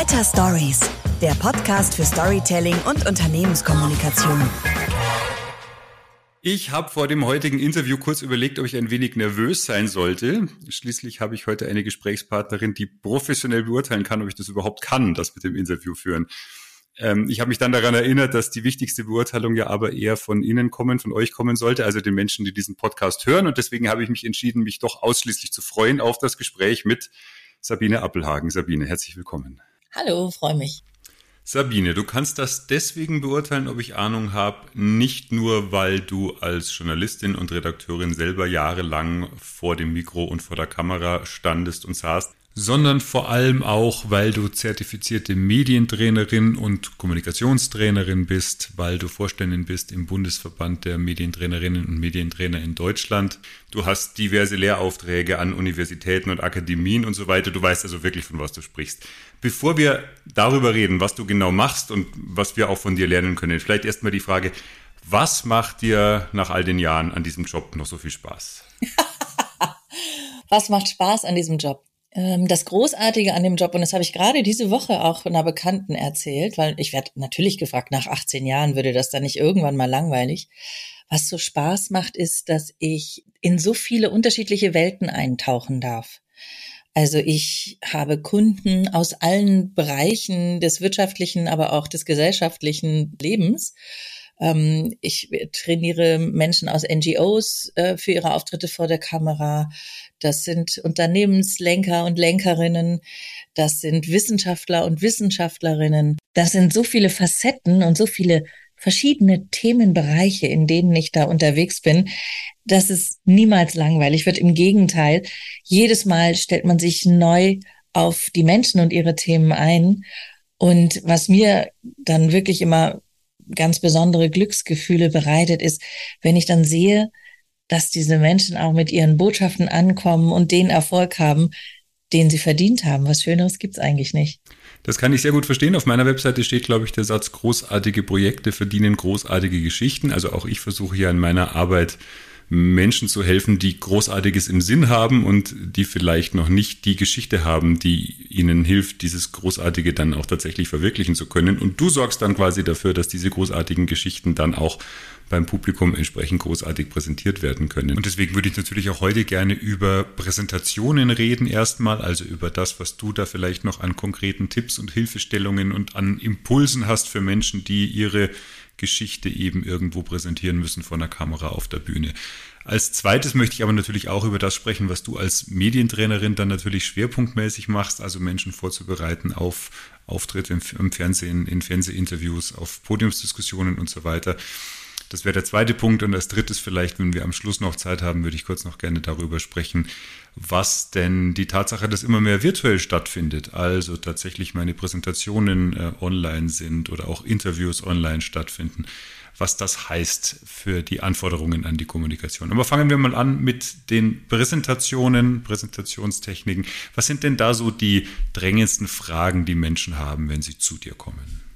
Better Stories, der Podcast für Storytelling und Unternehmenskommunikation. Ich habe vor dem heutigen Interview kurz überlegt, ob ich ein wenig nervös sein sollte. Schließlich habe ich heute eine Gesprächspartnerin, die professionell beurteilen kann, ob ich das überhaupt kann, das mit dem Interview führen. Ähm, ich habe mich dann daran erinnert, dass die wichtigste Beurteilung ja aber eher von Ihnen kommen, von euch kommen sollte, also den Menschen, die diesen Podcast hören. Und deswegen habe ich mich entschieden, mich doch ausschließlich zu freuen auf das Gespräch mit Sabine Appelhagen. Sabine, herzlich willkommen. Hallo, freue mich. Sabine, du kannst das deswegen beurteilen, ob ich Ahnung habe, nicht nur, weil du als Journalistin und Redakteurin selber jahrelang vor dem Mikro und vor der Kamera standest und saßt, sondern vor allem auch, weil du zertifizierte Medientrainerin und Kommunikationstrainerin bist, weil du Vorständin bist im Bundesverband der Medientrainerinnen und Medientrainer in Deutschland. Du hast diverse Lehraufträge an Universitäten und Akademien und so weiter. Du weißt also wirklich, von was du sprichst. Bevor wir darüber reden, was du genau machst und was wir auch von dir lernen können, vielleicht erstmal die Frage, was macht dir nach all den Jahren an diesem Job noch so viel Spaß? was macht Spaß an diesem Job? Ähm, das Großartige an dem Job, und das habe ich gerade diese Woche auch einer Bekannten erzählt, weil ich werde natürlich gefragt, nach 18 Jahren würde das dann nicht irgendwann mal langweilig. Was so Spaß macht, ist, dass ich in so viele unterschiedliche Welten eintauchen darf. Also ich habe Kunden aus allen Bereichen des wirtschaftlichen, aber auch des gesellschaftlichen Lebens ähm, ich trainiere Menschen aus NGOs äh, für ihre Auftritte vor der Kamera. Das sind Unternehmenslenker und Lenkerinnen. Das sind Wissenschaftler und Wissenschaftlerinnen. Das sind so viele Facetten und so viele verschiedene Themenbereiche, in denen ich da unterwegs bin, dass es niemals langweilig wird. Im Gegenteil, jedes Mal stellt man sich neu auf die Menschen und ihre Themen ein. Und was mir dann wirklich immer ganz besondere Glücksgefühle bereitet, ist, wenn ich dann sehe, dass diese Menschen auch mit ihren Botschaften ankommen und den Erfolg haben, den sie verdient haben. Was Schöneres gibt's eigentlich nicht. Das kann ich sehr gut verstehen. Auf meiner Webseite steht, glaube ich, der Satz, großartige Projekte verdienen großartige Geschichten. Also auch ich versuche ja in meiner Arbeit Menschen zu helfen, die Großartiges im Sinn haben und die vielleicht noch nicht die Geschichte haben, die ihnen hilft, dieses Großartige dann auch tatsächlich verwirklichen zu können. Und du sorgst dann quasi dafür, dass diese großartigen Geschichten dann auch beim Publikum entsprechend großartig präsentiert werden können. Und deswegen würde ich natürlich auch heute gerne über Präsentationen reden erstmal, also über das, was du da vielleicht noch an konkreten Tipps und Hilfestellungen und an Impulsen hast für Menschen, die ihre Geschichte eben irgendwo präsentieren müssen vor einer Kamera auf der Bühne. Als zweites möchte ich aber natürlich auch über das sprechen, was du als Medientrainerin dann natürlich schwerpunktmäßig machst, also Menschen vorzubereiten auf Auftritte im Fernsehen, in Fernsehinterviews, auf Podiumsdiskussionen und so weiter. Das wäre der zweite Punkt. Und als drittes vielleicht, wenn wir am Schluss noch Zeit haben, würde ich kurz noch gerne darüber sprechen, was denn die Tatsache, dass immer mehr virtuell stattfindet, also tatsächlich meine Präsentationen äh, online sind oder auch Interviews online stattfinden, was das heißt für die Anforderungen an die Kommunikation. Aber fangen wir mal an mit den Präsentationen, Präsentationstechniken. Was sind denn da so die drängendsten Fragen, die Menschen haben, wenn sie zu dir kommen?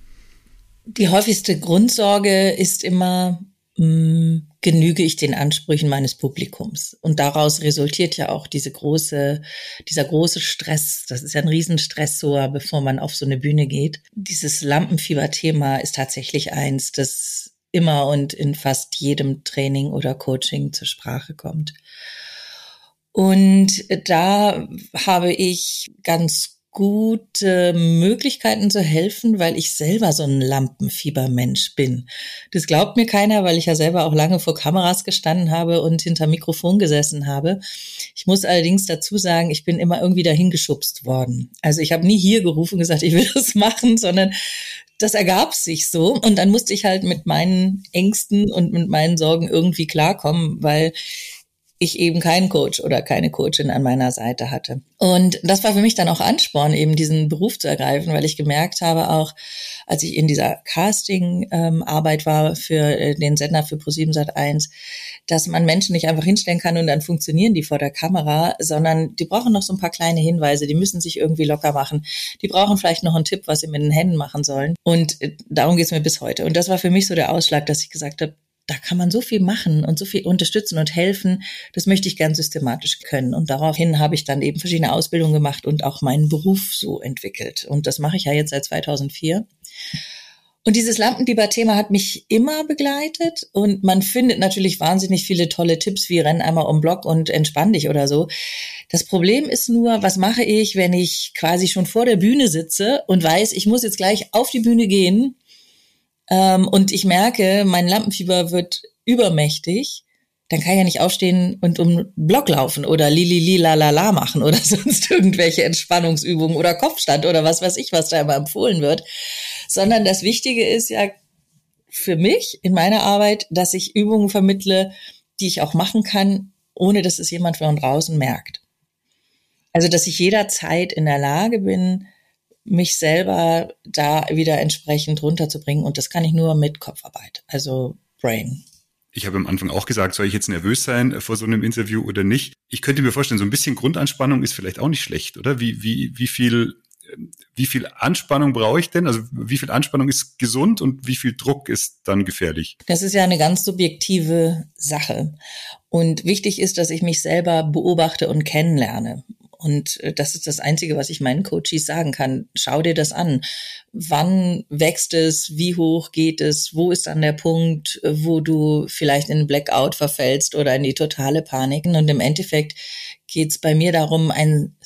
Die häufigste Grundsorge ist immer, mh, hm, genüge ich den Ansprüchen meines Publikums? Und daraus resultiert ja auch diese große, dieser große Stress. Das ist ja ein Riesenstressor, bevor man auf so eine Bühne geht. Dieses Lampenfieber-Thema ist tatsächlich eins, das immer und in fast jedem Training oder Coaching zur Sprache kommt. Und da habe ich ganz gute Möglichkeiten zu helfen, weil ich selber so ein Lampenfiebermensch bin. Das glaubt mir keiner, weil ich ja selber auch lange vor Kameras gestanden habe und hinter Mikrofon gesessen habe. Ich muss allerdings dazu sagen, ich bin immer irgendwie dahin geschubst worden. Also ich habe nie hier gerufen und gesagt, ich will das machen, sondern das ergab sich so. Und dann musste ich halt mit meinen Ängsten und mit meinen Sorgen irgendwie klarkommen, weil ich eben keinen Coach oder keine Coachin an meiner Seite hatte. Und das war für mich dann auch Ansporn, eben diesen Beruf zu ergreifen, weil ich gemerkt habe, auch als ich in dieser Casting-Arbeit ähm, war für äh, den Sender für Pro7 Sat1, dass man Menschen nicht einfach hinstellen kann und dann funktionieren die vor der Kamera, sondern die brauchen noch so ein paar kleine Hinweise, die müssen sich irgendwie locker machen. Die brauchen vielleicht noch einen Tipp, was sie mit den Händen machen sollen. Und äh, darum geht es mir bis heute. Und das war für mich so der Ausschlag, dass ich gesagt habe, da kann man so viel machen und so viel unterstützen und helfen. Das möchte ich gern systematisch können. Und daraufhin habe ich dann eben verschiedene Ausbildungen gemacht und auch meinen Beruf so entwickelt. Und das mache ich ja jetzt seit 2004. Und dieses Lampenfieber-Thema hat mich immer begleitet und man findet natürlich wahnsinnig viele tolle Tipps wie renn einmal um Block und entspann dich oder so. Das Problem ist nur, was mache ich, wenn ich quasi schon vor der Bühne sitze und weiß, ich muss jetzt gleich auf die Bühne gehen ähm, und ich merke, mein Lampenfieber wird übermächtig, dann kann ich ja nicht aufstehen und um Block laufen oder lili li la la la machen oder sonst irgendwelche Entspannungsübungen oder Kopfstand oder was weiß ich, was da immer empfohlen wird, sondern das Wichtige ist ja für mich in meiner Arbeit, dass ich Übungen vermittle, die ich auch machen kann, ohne dass es jemand von draußen merkt. Also, dass ich jederzeit in der Lage bin, mich selber da wieder entsprechend runterzubringen. Und das kann ich nur mit Kopfarbeit, also Brain. Ich habe am Anfang auch gesagt, soll ich jetzt nervös sein vor so einem Interview oder nicht? Ich könnte mir vorstellen, so ein bisschen Grundanspannung ist vielleicht auch nicht schlecht, oder? Wie, wie, wie viel, wie viel Anspannung brauche ich denn? Also wie viel Anspannung ist gesund und wie viel Druck ist dann gefährlich? Das ist ja eine ganz subjektive Sache. Und wichtig ist, dass ich mich selber beobachte und kennenlerne. Und äh, das ist das Einzige, was ich meinen Coaches sagen kann. Schau dir das an. Wann wächst es? Wie hoch geht es? Wo ist dann der Punkt, wo du vielleicht in Blackout verfällst oder in die totale Panik? Und im Endeffekt geht es bei mir darum, ein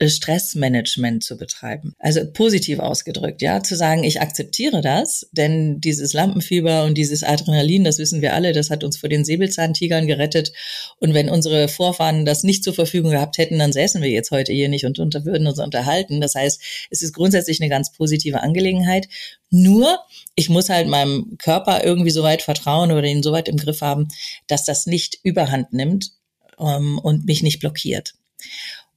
Stressmanagement zu betreiben. Also positiv ausgedrückt, ja, zu sagen, ich akzeptiere das, denn dieses Lampenfieber und dieses Adrenalin, das wissen wir alle, das hat uns vor den Säbelzahntigern gerettet. Und wenn unsere Vorfahren das nicht zur Verfügung gehabt hätten, dann säßen wir jetzt heute hier nicht und unter, würden uns unterhalten. Das heißt, es ist grundsätzlich eine ganz positive Angelegenheit. Nur, ich muss halt meinem Körper irgendwie so weit vertrauen oder ihn so weit im Griff haben, dass das nicht überhand nimmt ähm, und mich nicht blockiert.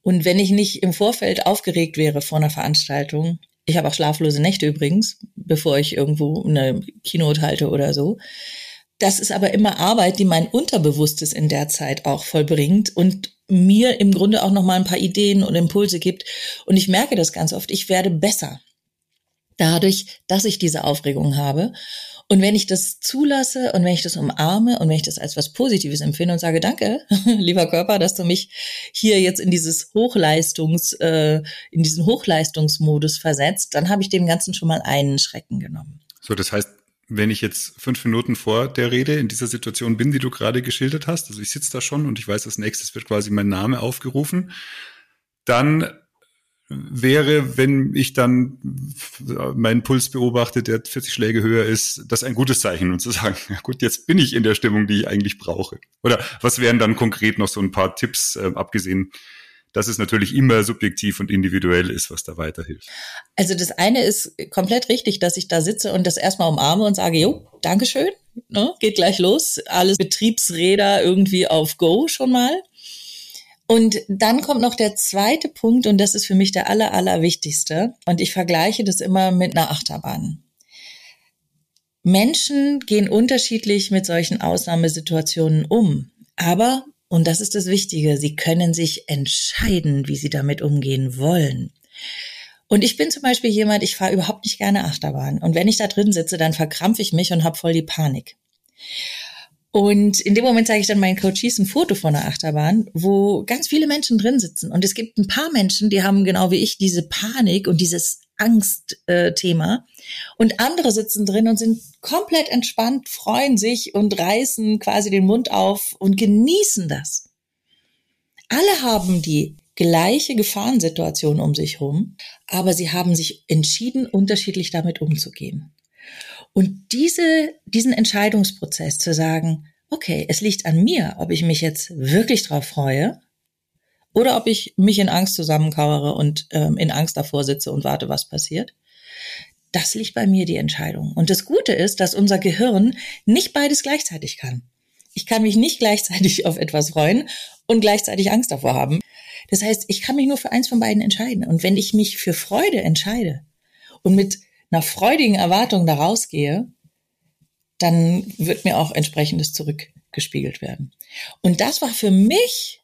Und wenn ich nicht im Vorfeld aufgeregt wäre vor einer Veranstaltung, ich habe auch schlaflose Nächte übrigens, bevor ich irgendwo eine Keynote halte oder so. Das ist aber immer Arbeit, die mein Unterbewusstes in der Zeit auch vollbringt und mir im Grunde auch noch mal ein paar Ideen und Impulse gibt. Und ich merke das ganz oft. Ich werde besser dadurch, dass ich diese Aufregung habe. Und wenn ich das zulasse und wenn ich das umarme und wenn ich das als was Positives empfinde und sage, danke, lieber Körper, dass du mich hier jetzt in dieses Hochleistungs, äh, in diesen Hochleistungsmodus versetzt, dann habe ich dem Ganzen schon mal einen Schrecken genommen. So, das heißt, wenn ich jetzt fünf Minuten vor der Rede in dieser Situation bin, die du gerade geschildert hast, also ich sitze da schon und ich weiß, als nächstes wird quasi mein Name aufgerufen, dann wäre, wenn ich dann meinen Puls beobachte, der 40 Schläge höher ist, das ein gutes Zeichen und zu sagen, ja gut, jetzt bin ich in der Stimmung, die ich eigentlich brauche. Oder was wären dann konkret noch so ein paar Tipps, äh, abgesehen, dass es natürlich immer subjektiv und individuell ist, was da weiterhilft? Also das eine ist komplett richtig, dass ich da sitze und das erstmal umarme und sage, jo, Dankeschön, ne, geht gleich los, alles Betriebsräder irgendwie auf Go schon mal. Und dann kommt noch der zweite Punkt und das ist für mich der aller, aller wichtigste. Und ich vergleiche das immer mit einer Achterbahn. Menschen gehen unterschiedlich mit solchen Ausnahmesituationen um. Aber, und das ist das Wichtige, sie können sich entscheiden, wie sie damit umgehen wollen. Und ich bin zum Beispiel jemand, ich fahre überhaupt nicht gerne Achterbahn. Und wenn ich da drin sitze, dann verkrampfe ich mich und habe voll die Panik. Und in dem Moment zeige ich dann meinen Coaches ein Foto von der Achterbahn, wo ganz viele Menschen drin sitzen. Und es gibt ein paar Menschen, die haben genau wie ich diese Panik und dieses Angstthema. und andere sitzen drin und sind komplett entspannt, freuen sich und reißen quasi den Mund auf und genießen das. Alle haben die gleiche Gefahrensituation um sich herum, aber sie haben sich entschieden, unterschiedlich damit umzugehen. Und diese, diesen Entscheidungsprozess zu sagen, okay, es liegt an mir, ob ich mich jetzt wirklich drauf freue oder ob ich mich in Angst zusammenkauere und ähm, in Angst davor sitze und warte, was passiert. Das liegt bei mir die Entscheidung. Und das Gute ist, dass unser Gehirn nicht beides gleichzeitig kann. Ich kann mich nicht gleichzeitig auf etwas freuen und gleichzeitig Angst davor haben. Das heißt, ich kann mich nur für eins von beiden entscheiden. Und wenn ich mich für Freude entscheide und mit einer freudigen Erwartung da rausgehe, dann wird mir auch entsprechendes zurückgespiegelt werden. Und das war für mich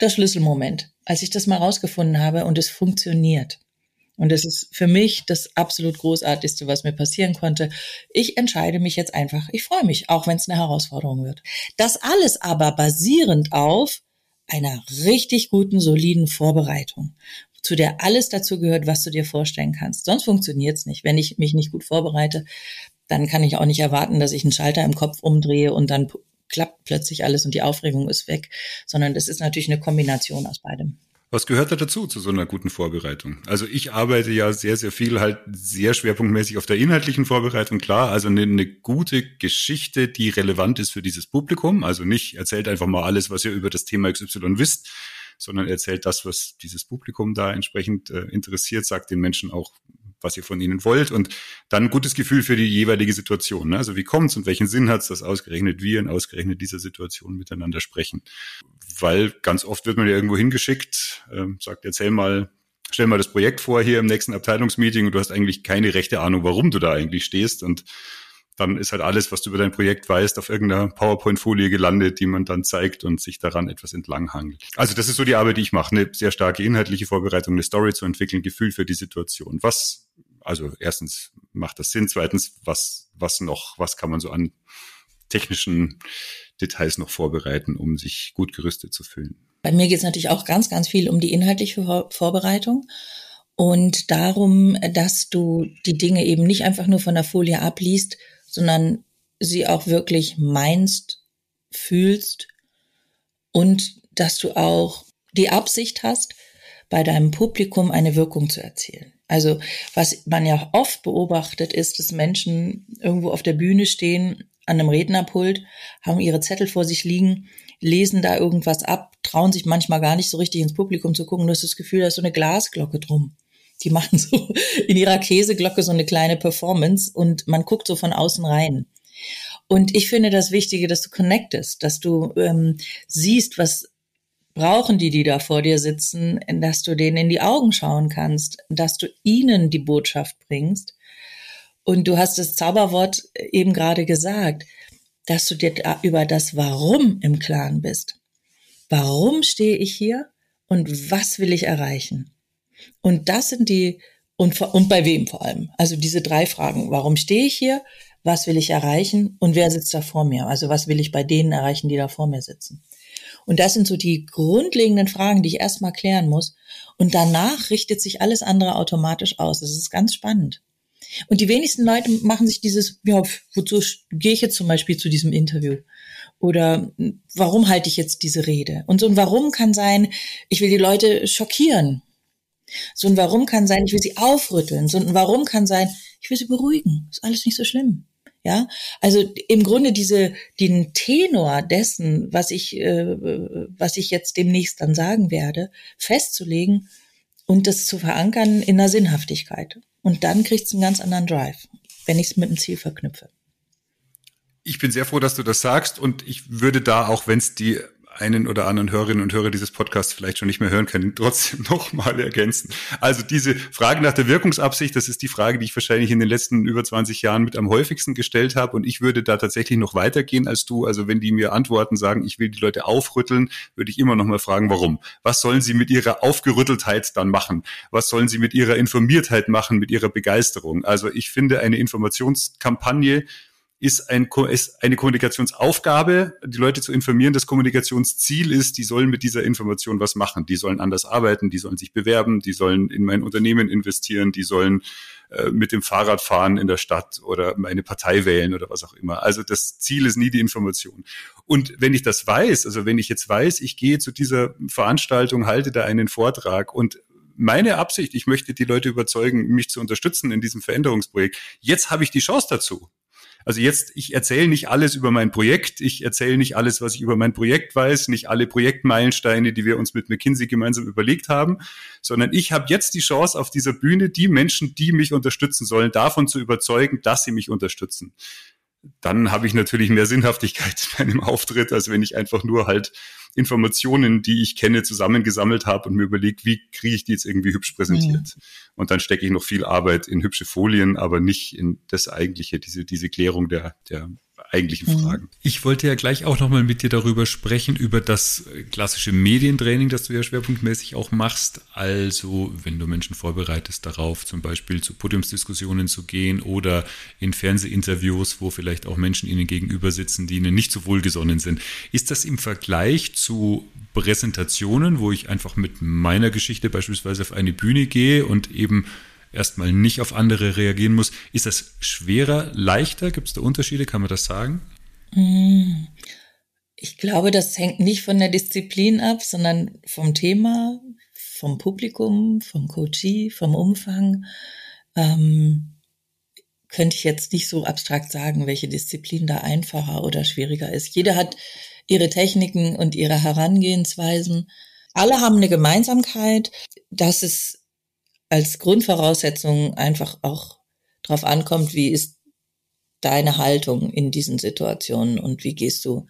der Schlüsselmoment, als ich das mal rausgefunden habe und es funktioniert. Und das ist für mich das absolut Großartigste, was mir passieren konnte. Ich entscheide mich jetzt einfach. Ich freue mich, auch wenn es eine Herausforderung wird. Das alles aber basierend auf einer richtig guten, soliden Vorbereitung, zu der alles dazu gehört, was du dir vorstellen kannst. Sonst funktioniert es nicht. Wenn ich mich nicht gut vorbereite, dann kann ich auch nicht erwarten, dass ich einen Schalter im Kopf umdrehe und dann klappt plötzlich alles und die Aufregung ist weg, sondern das ist natürlich eine Kombination aus beidem. Was gehört da dazu, zu so einer guten Vorbereitung? Also ich arbeite ja sehr, sehr viel halt sehr schwerpunktmäßig auf der inhaltlichen Vorbereitung, klar. Also eine, eine gute Geschichte, die relevant ist für dieses Publikum. Also nicht erzählt einfach mal alles, was ihr über das Thema XY wisst, sondern erzählt das, was dieses Publikum da entsprechend äh, interessiert, sagt den Menschen auch, was ihr von ihnen wollt und dann ein gutes Gefühl für die jeweilige Situation. Ne? Also wie kommt's und welchen Sinn hat's, dass ausgerechnet wir in ausgerechnet dieser Situation miteinander sprechen? Weil ganz oft wird man ja irgendwo hingeschickt, ähm, sagt, erzähl mal, stell mal das Projekt vor hier im nächsten Abteilungsmeeting und du hast eigentlich keine rechte Ahnung, warum du da eigentlich stehst und dann ist halt alles, was du über dein Projekt weißt, auf irgendeiner PowerPoint-Folie gelandet, die man dann zeigt und sich daran etwas entlanghangelt. Also das ist so die Arbeit, die ich mache. Eine sehr starke inhaltliche Vorbereitung, eine Story zu entwickeln, Gefühl für die Situation. Was also erstens macht das Sinn, zweitens, was, was noch, was kann man so an technischen Details noch vorbereiten, um sich gut gerüstet zu fühlen? Bei mir geht es natürlich auch ganz, ganz viel um die inhaltliche Vorbereitung und darum, dass du die Dinge eben nicht einfach nur von der Folie abliest, sondern sie auch wirklich meinst, fühlst und dass du auch die Absicht hast, bei deinem Publikum eine Wirkung zu erzielen. Also was man ja oft beobachtet ist, dass Menschen irgendwo auf der Bühne stehen, an einem Rednerpult, haben ihre Zettel vor sich liegen, lesen da irgendwas ab, trauen sich manchmal gar nicht so richtig ins Publikum zu gucken. Du hast das Gefühl, da ist so eine Glasglocke drum. Die machen so in ihrer Käseglocke so eine kleine Performance und man guckt so von außen rein. Und ich finde das Wichtige, dass du connectest, dass du ähm, siehst, was brauchen die, die da vor dir sitzen, dass du denen in die Augen schauen kannst, dass du ihnen die Botschaft bringst. Und du hast das Zauberwort eben gerade gesagt, dass du dir über das Warum im Klaren bist. Warum stehe ich hier und was will ich erreichen? Und das sind die, und, und bei wem vor allem? Also diese drei Fragen. Warum stehe ich hier? Was will ich erreichen? Und wer sitzt da vor mir? Also was will ich bei denen erreichen, die da vor mir sitzen? Und das sind so die grundlegenden Fragen, die ich erstmal klären muss. Und danach richtet sich alles andere automatisch aus. Das ist ganz spannend. Und die wenigsten Leute machen sich dieses, ja, wozu gehe ich jetzt zum Beispiel zu diesem Interview? Oder warum halte ich jetzt diese Rede? Und so ein Warum kann sein, ich will die Leute schockieren. So ein Warum kann sein, ich will sie aufrütteln. So ein Warum kann sein, ich will sie beruhigen. Ist alles nicht so schlimm. Ja, also im Grunde diese den Tenor dessen, was ich äh, was ich jetzt demnächst dann sagen werde, festzulegen und das zu verankern in der Sinnhaftigkeit. Und dann kriegt es einen ganz anderen Drive, wenn ich es mit dem Ziel verknüpfe. Ich bin sehr froh, dass du das sagst und ich würde da, auch wenn es die einen oder anderen Hörerinnen und Hörer dieses Podcasts vielleicht schon nicht mehr hören können, trotzdem nochmal ergänzen. Also diese Frage nach der Wirkungsabsicht, das ist die Frage, die ich wahrscheinlich in den letzten über 20 Jahren mit am häufigsten gestellt habe. Und ich würde da tatsächlich noch weitergehen als du. Also wenn die mir antworten, sagen, ich will die Leute aufrütteln, würde ich immer noch mal fragen, warum? Was sollen sie mit ihrer Aufgerütteltheit dann machen? Was sollen sie mit ihrer Informiertheit machen, mit ihrer Begeisterung? Also ich finde eine Informationskampagne, ist, ein, ist eine Kommunikationsaufgabe, die Leute zu informieren. Das Kommunikationsziel ist, die sollen mit dieser Information was machen. Die sollen anders arbeiten, die sollen sich bewerben, die sollen in mein Unternehmen investieren, die sollen äh, mit dem Fahrrad fahren in der Stadt oder meine Partei wählen oder was auch immer. Also das Ziel ist nie die Information. Und wenn ich das weiß, also wenn ich jetzt weiß, ich gehe zu dieser Veranstaltung, halte da einen Vortrag und meine Absicht, ich möchte die Leute überzeugen, mich zu unterstützen in diesem Veränderungsprojekt. Jetzt habe ich die Chance dazu. Also jetzt, ich erzähle nicht alles über mein Projekt, ich erzähle nicht alles, was ich über mein Projekt weiß, nicht alle Projektmeilensteine, die wir uns mit McKinsey gemeinsam überlegt haben, sondern ich habe jetzt die Chance auf dieser Bühne, die Menschen, die mich unterstützen sollen, davon zu überzeugen, dass sie mich unterstützen dann habe ich natürlich mehr Sinnhaftigkeit in meinem Auftritt, als wenn ich einfach nur halt Informationen, die ich kenne, zusammengesammelt habe und mir überlegt, wie kriege ich die jetzt irgendwie hübsch präsentiert. Mhm. Und dann stecke ich noch viel Arbeit in hübsche Folien, aber nicht in das eigentliche, diese, diese Klärung der, der eigentlichen mhm. Fragen. Ich wollte ja gleich auch nochmal mit dir darüber sprechen, über das klassische Medientraining, das du ja schwerpunktmäßig auch machst. Also, wenn du Menschen vorbereitest darauf, zum Beispiel zu Podiumsdiskussionen zu gehen oder in Fernsehinterviews, wo vielleicht auch Menschen ihnen gegenüber sitzen, die ihnen nicht so wohlgesonnen sind. Ist das im Vergleich zu Präsentationen, wo ich einfach mit meiner Geschichte beispielsweise auf eine Bühne gehe und eben erstmal nicht auf andere reagieren muss. Ist das schwerer, leichter? Gibt es da Unterschiede? Kann man das sagen? Hm. Ich glaube, das hängt nicht von der Disziplin ab, sondern vom Thema, vom Publikum, vom Coachee, vom Umfang. Ähm, könnte ich jetzt nicht so abstrakt sagen, welche Disziplin da einfacher oder schwieriger ist. Jeder hat ihre Techniken und ihre Herangehensweisen. Alle haben eine Gemeinsamkeit, dass es als Grundvoraussetzung einfach auch drauf ankommt, wie ist deine Haltung in diesen Situationen und wie gehst du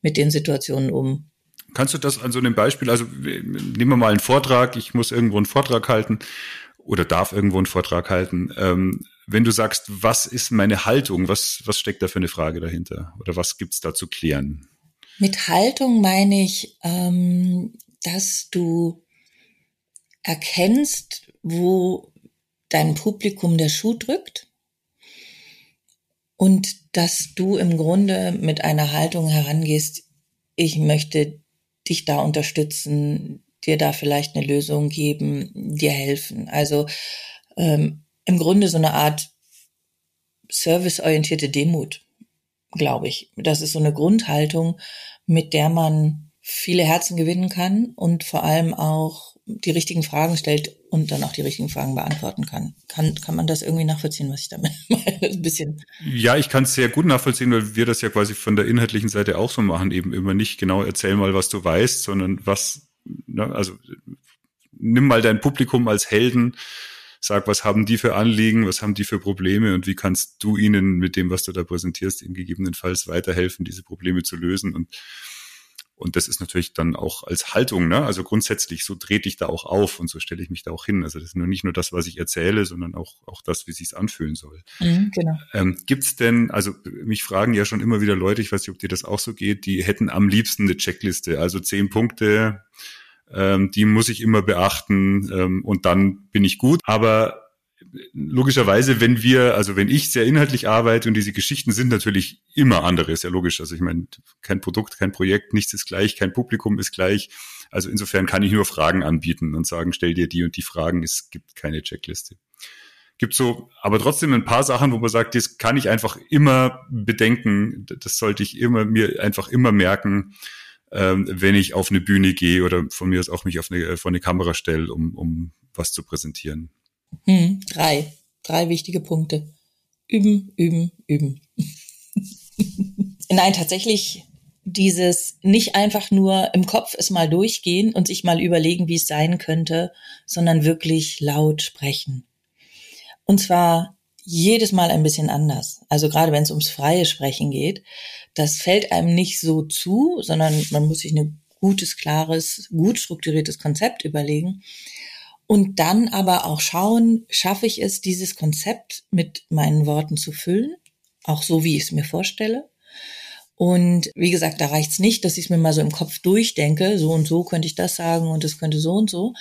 mit den Situationen um? Kannst du das an so einem Beispiel, also nehmen wir mal einen Vortrag, ich muss irgendwo einen Vortrag halten oder darf irgendwo einen Vortrag halten. Ähm, wenn du sagst, was ist meine Haltung, was, was steckt da für eine Frage dahinter oder was gibt's da zu klären? Mit Haltung meine ich, ähm, dass du erkennst, wo dein Publikum der Schuh drückt und dass du im Grunde mit einer Haltung herangehst, ich möchte dich da unterstützen, dir da vielleicht eine Lösung geben, dir helfen. Also ähm, im Grunde so eine Art serviceorientierte Demut, glaube ich. Das ist so eine Grundhaltung, mit der man viele Herzen gewinnen kann und vor allem auch die richtigen Fragen stellt und dann auch die richtigen Fragen beantworten kann. Kann, kann man das irgendwie nachvollziehen, was ich damit meine? Ein bisschen. Ja, ich kann es sehr gut nachvollziehen, weil wir das ja quasi von der inhaltlichen Seite auch so machen, eben immer nicht genau erzähl mal, was du weißt, sondern was, ne, also nimm mal dein Publikum als Helden, sag, was haben die für Anliegen, was haben die für Probleme und wie kannst du ihnen mit dem, was du da präsentierst, ihnen gegebenenfalls weiterhelfen, diese Probleme zu lösen und und das ist natürlich dann auch als Haltung, ne? Also grundsätzlich, so trete ich da auch auf und so stelle ich mich da auch hin. Also das ist nur nicht nur das, was ich erzähle, sondern auch, auch das, wie sich's anfühlen soll. Mhm, genau. Ähm, gibt's denn, also mich fragen ja schon immer wieder Leute, ich weiß nicht, ob dir das auch so geht, die hätten am liebsten eine Checkliste, also zehn Punkte, ähm, die muss ich immer beachten ähm, und dann bin ich gut. Aber logischerweise, wenn wir, also wenn ich sehr inhaltlich arbeite und diese Geschichten sind natürlich immer andere, ist ja logisch. Also ich meine, kein Produkt, kein Projekt, nichts ist gleich, kein Publikum ist gleich. Also insofern kann ich nur Fragen anbieten und sagen, stell dir die und die Fragen. Es gibt keine Checkliste. Gibt so, aber trotzdem ein paar Sachen, wo man sagt, das kann ich einfach immer bedenken. Das sollte ich immer mir einfach immer merken, ähm, wenn ich auf eine Bühne gehe oder von mir aus auch mich auf eine, vor eine Kamera stelle, um, um was zu präsentieren. Hm, drei. Drei wichtige Punkte. Üben, üben, üben. Nein, tatsächlich dieses nicht einfach nur im Kopf es mal durchgehen und sich mal überlegen, wie es sein könnte, sondern wirklich laut sprechen. Und zwar jedes Mal ein bisschen anders. Also gerade wenn es ums freie Sprechen geht, das fällt einem nicht so zu, sondern man muss sich ein gutes, klares, gut strukturiertes Konzept überlegen. Und dann aber auch schauen, schaffe ich es, dieses Konzept mit meinen Worten zu füllen, auch so, wie ich es mir vorstelle. Und wie gesagt, da reicht's nicht, dass ich es mir mal so im Kopf durchdenke, so und so könnte ich das sagen und das könnte so und so,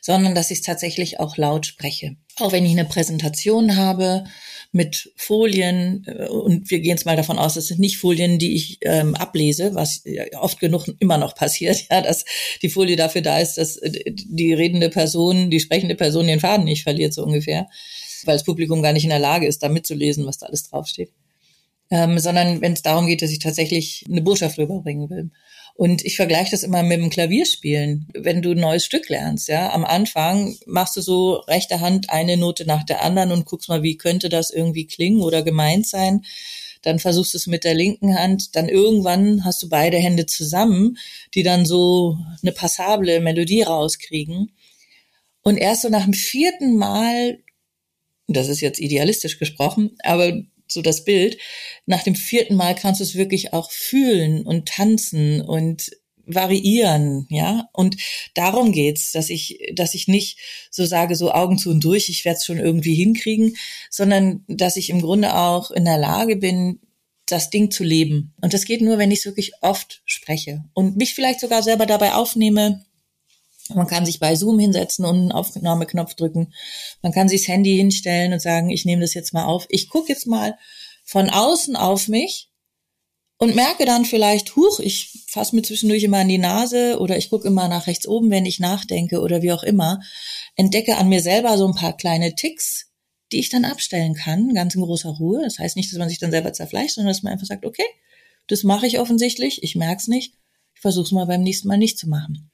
sondern dass ich es tatsächlich auch laut spreche. Auch wenn ich eine Präsentation habe, mit Folien äh, und wir gehen jetzt mal davon aus, das sind nicht Folien, die ich ähm, ablese, was oft genug immer noch passiert, ja, dass die Folie dafür da ist, dass äh, die redende Person, die sprechende Person den Faden nicht verliert, so ungefähr, weil das Publikum gar nicht in der Lage ist, da mitzulesen, was da alles draufsteht. Ähm, sondern wenn es darum geht, dass ich tatsächlich eine Botschaft rüberbringen will. Und ich vergleiche das immer mit dem Klavierspielen. Wenn du ein neues Stück lernst, ja, am Anfang machst du so rechte Hand eine Note nach der anderen und guckst mal, wie könnte das irgendwie klingen oder gemeint sein. Dann versuchst du es mit der linken Hand. Dann irgendwann hast du beide Hände zusammen, die dann so eine passable Melodie rauskriegen. Und erst so nach dem vierten Mal, das ist jetzt idealistisch gesprochen, aber so das Bild. Nach dem vierten Mal kannst du es wirklich auch fühlen und tanzen und variieren, ja. Und darum geht's, dass ich, dass ich nicht so sage, so Augen zu und durch, ich werde es schon irgendwie hinkriegen, sondern dass ich im Grunde auch in der Lage bin, das Ding zu leben. Und das geht nur, wenn ich es wirklich oft spreche und mich vielleicht sogar selber dabei aufnehme. Man kann sich bei Zoom hinsetzen und einen Aufnahmeknopf drücken. Man kann sich das Handy hinstellen und sagen, ich nehme das jetzt mal auf. Ich gucke jetzt mal von außen auf mich und merke dann vielleicht, huch, ich fasse mir zwischendurch immer an die Nase oder ich gucke immer nach rechts oben, wenn ich nachdenke oder wie auch immer, entdecke an mir selber so ein paar kleine Ticks, die ich dann abstellen kann, ganz in großer Ruhe. Das heißt nicht, dass man sich dann selber zerfleischt, sondern dass man einfach sagt, okay, das mache ich offensichtlich, ich merke es nicht, ich versuche es mal beim nächsten Mal nicht zu machen.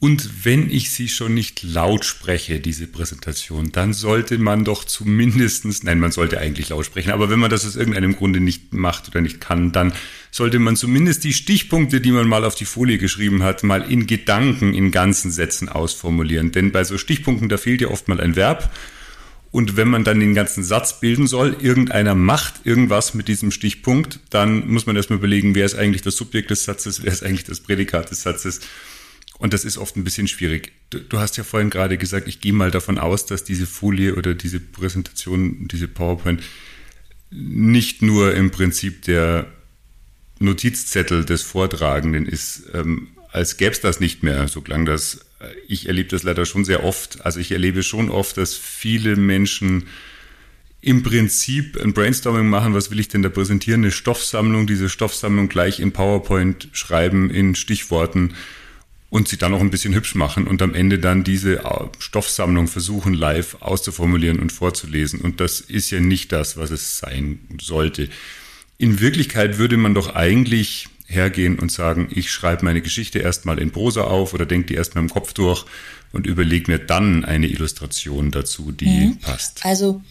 Und wenn ich sie schon nicht laut spreche, diese Präsentation, dann sollte man doch zumindestens, nein, man sollte eigentlich laut sprechen, aber wenn man das aus irgendeinem Grunde nicht macht oder nicht kann, dann sollte man zumindest die Stichpunkte, die man mal auf die Folie geschrieben hat, mal in Gedanken in ganzen Sätzen ausformulieren. Denn bei so Stichpunkten, da fehlt ja oft mal ein Verb. Und wenn man dann den ganzen Satz bilden soll, irgendeiner macht irgendwas mit diesem Stichpunkt, dann muss man erstmal überlegen, wer ist eigentlich das Subjekt des Satzes, wer ist eigentlich das Prädikat des Satzes und das ist oft ein bisschen schwierig. Du, du, hast ja vorhin gerade gesagt, ich gehe mal davon aus, dass diese Folie oder diese Präsentation, diese PowerPoint nicht nur im Prinzip der Notizzettel des Vortragenden ist, ähm, als gäbe es das nicht mehr, so klang das. Ich erlebe das leider schon sehr oft. Also ich erlebe schon oft, dass viele Menschen im Prinzip ein Brainstorming machen, was will ich denn da präsentieren, eine Stoffsammlung, diese Stoffsammlung gleich in PowerPoint schreiben in Stichworten und sie dann auch ein bisschen hübsch machen und am Ende dann diese äh, Stoffsammlung versuchen live auszuformulieren und vorzulesen. Und das ist ja nicht das, was es sein sollte. In Wirklichkeit würde man doch eigentlich hergehen und sagen, ich schreibe meine Geschichte erstmal in Prosa auf oder denke die erstmal im Kopf durch und überlege mir dann eine Illustration dazu, die mhm. passt. Also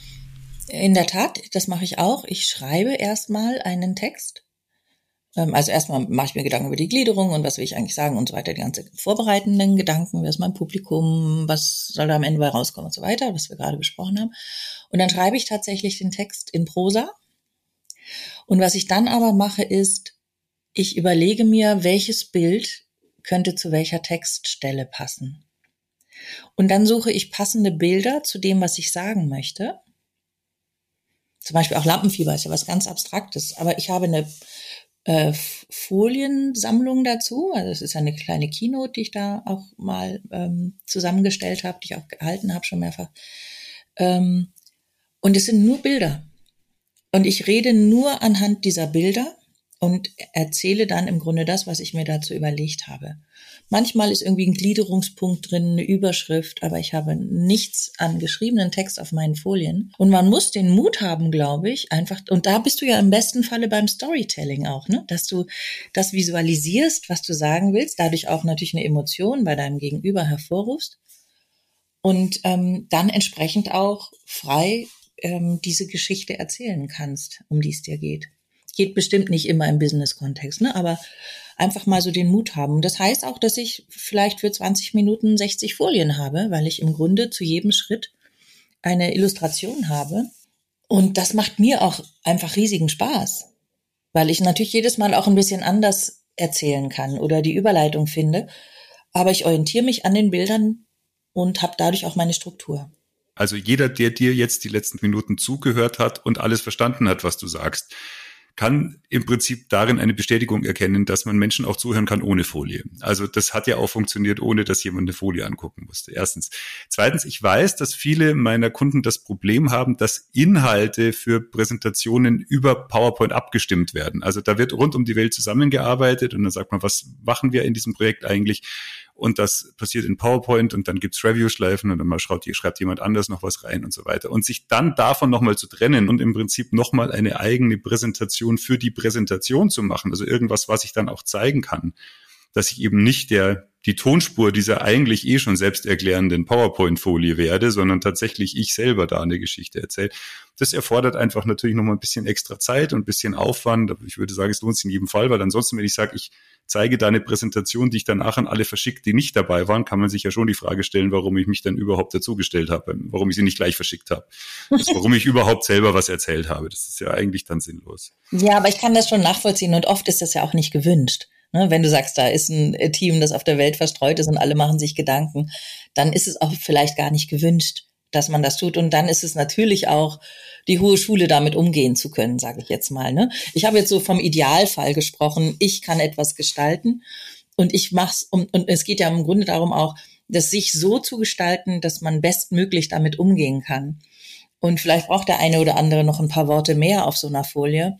in der Tat, das mache ich auch. Ich schreibe erstmal einen Text also erstmal mache ich mir Gedanken über die Gliederung und was will ich eigentlich sagen und so weiter, die ganze vorbereitenden Gedanken, wer ist mein Publikum, was soll da am Ende bei rauskommen und so weiter, was wir gerade besprochen haben. Und dann schreibe ich tatsächlich den Text in Prosa. Und was ich dann aber mache, ist, ich überlege mir, welches Bild könnte zu welcher Textstelle passen. Und dann suche ich passende Bilder zu dem, was ich sagen möchte. Zum Beispiel auch Lampenfieber ist ja was ganz Abstraktes, aber ich habe eine äh, Foliensammlung dazu. Also es ist eine kleine Keynote, die ich da auch mal ähm, zusammengestellt habe, die ich auch gehalten habe schon mehrfach. Ähm, und es sind nur Bilder. Und ich rede nur anhand dieser Bilder und erzähle dann im Grunde das, was ich mir dazu überlegt habe. Manchmal ist irgendwie ein Gliederungspunkt drin, eine Überschrift, aber ich habe nichts an geschriebenen Text auf meinen Folien. Und man muss den Mut haben, glaube ich, einfach, und da bist du ja im besten Falle beim Storytelling auch, ne? Dass du das visualisierst, was du sagen willst, dadurch auch natürlich eine Emotion bei deinem Gegenüber hervorrufst und ähm, dann entsprechend auch frei ähm, diese Geschichte erzählen kannst, um die es dir geht. Geht bestimmt nicht immer im Business-Kontext, ne? aber einfach mal so den Mut haben. Das heißt auch, dass ich vielleicht für 20 Minuten 60 Folien habe, weil ich im Grunde zu jedem Schritt eine Illustration habe. Und das macht mir auch einfach riesigen Spaß, weil ich natürlich jedes Mal auch ein bisschen anders erzählen kann oder die Überleitung finde. Aber ich orientiere mich an den Bildern und habe dadurch auch meine Struktur. Also jeder, der dir jetzt die letzten Minuten zugehört hat und alles verstanden hat, was du sagst, kann im Prinzip darin eine Bestätigung erkennen, dass man Menschen auch zuhören kann ohne Folie. Also das hat ja auch funktioniert, ohne dass jemand eine Folie angucken musste. Erstens. Zweitens, ich weiß, dass viele meiner Kunden das Problem haben, dass Inhalte für Präsentationen über PowerPoint abgestimmt werden. Also da wird rund um die Welt zusammengearbeitet und dann sagt man, was machen wir in diesem Projekt eigentlich? Und das passiert in PowerPoint und dann gibt's Review-Schleifen und dann mal schreibt, schreibt jemand anders noch was rein und so weiter. Und sich dann davon nochmal zu trennen und im Prinzip nochmal eine eigene Präsentation für die Präsentation zu machen, also irgendwas, was ich dann auch zeigen kann, dass ich eben nicht der die Tonspur dieser eigentlich eh schon selbsterklärenden PowerPoint-Folie werde, sondern tatsächlich ich selber da eine Geschichte erzähle. Das erfordert einfach natürlich nochmal ein bisschen extra Zeit und ein bisschen Aufwand. Ich würde sagen, es lohnt sich in jedem Fall, weil ansonsten, wenn ich sage, ich zeige da eine Präsentation, die ich danach an alle verschickt, die nicht dabei waren, kann man sich ja schon die Frage stellen, warum ich mich dann überhaupt dazugestellt habe, warum ich sie nicht gleich verschickt habe, also warum ich überhaupt selber was erzählt habe. Das ist ja eigentlich dann sinnlos. Ja, aber ich kann das schon nachvollziehen und oft ist das ja auch nicht gewünscht. Ne, wenn du sagst, da ist ein Team, das auf der Welt verstreut ist und alle machen sich Gedanken, dann ist es auch vielleicht gar nicht gewünscht, dass man das tut. Und dann ist es natürlich auch die hohe Schule, damit umgehen zu können, sage ich jetzt mal. Ne? Ich habe jetzt so vom Idealfall gesprochen. Ich kann etwas gestalten und ich mach's. Und, und es geht ja im Grunde darum auch, das sich so zu gestalten, dass man bestmöglich damit umgehen kann. Und vielleicht braucht der eine oder andere noch ein paar Worte mehr auf so einer Folie.